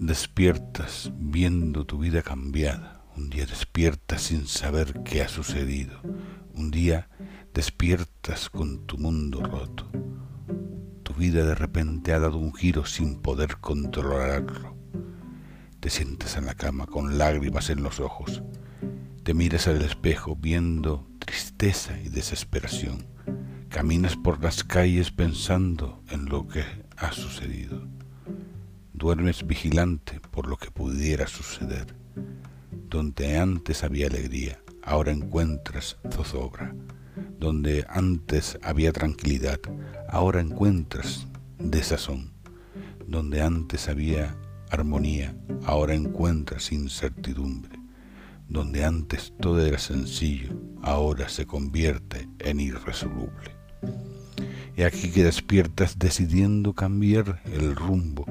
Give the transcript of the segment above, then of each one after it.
despiertas viendo tu vida cambiada, un día despiertas sin saber qué ha sucedido, un día despiertas con tu mundo roto. Tu vida de repente ha dado un giro sin poder controlarlo. Te sientes en la cama con lágrimas en los ojos, te miras al espejo viendo tristeza y desesperación, caminas por las calles pensando en lo que ha sucedido duermes vigilante por lo que pudiera suceder. Donde antes había alegría, ahora encuentras zozobra. Donde antes había tranquilidad, ahora encuentras desazón. Donde antes había armonía, ahora encuentras incertidumbre. Donde antes todo era sencillo, ahora se convierte en irresoluble. He aquí que despiertas decidiendo cambiar el rumbo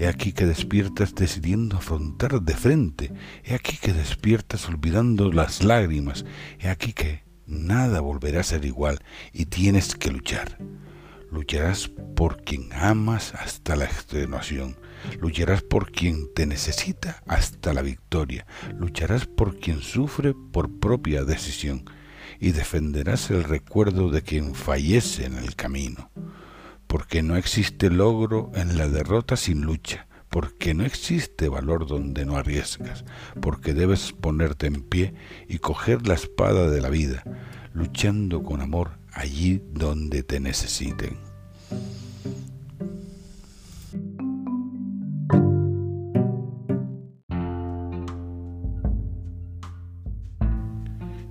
He aquí que despiertas decidiendo afrontar de frente. He aquí que despiertas olvidando las lágrimas. He aquí que nada volverá a ser igual y tienes que luchar. Lucharás por quien amas hasta la extenuación. Lucharás por quien te necesita hasta la victoria. Lucharás por quien sufre por propia decisión. Y defenderás el recuerdo de quien fallece en el camino porque no existe logro en la derrota sin lucha, porque no existe valor donde no arriesgas, porque debes ponerte en pie y coger la espada de la vida, luchando con amor allí donde te necesiten.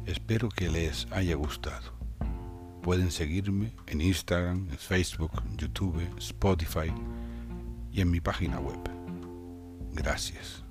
Espero que les haya gustado. Pueden seguirme en Instagram, Facebook, YouTube, Spotify y en mi página web. Gracias.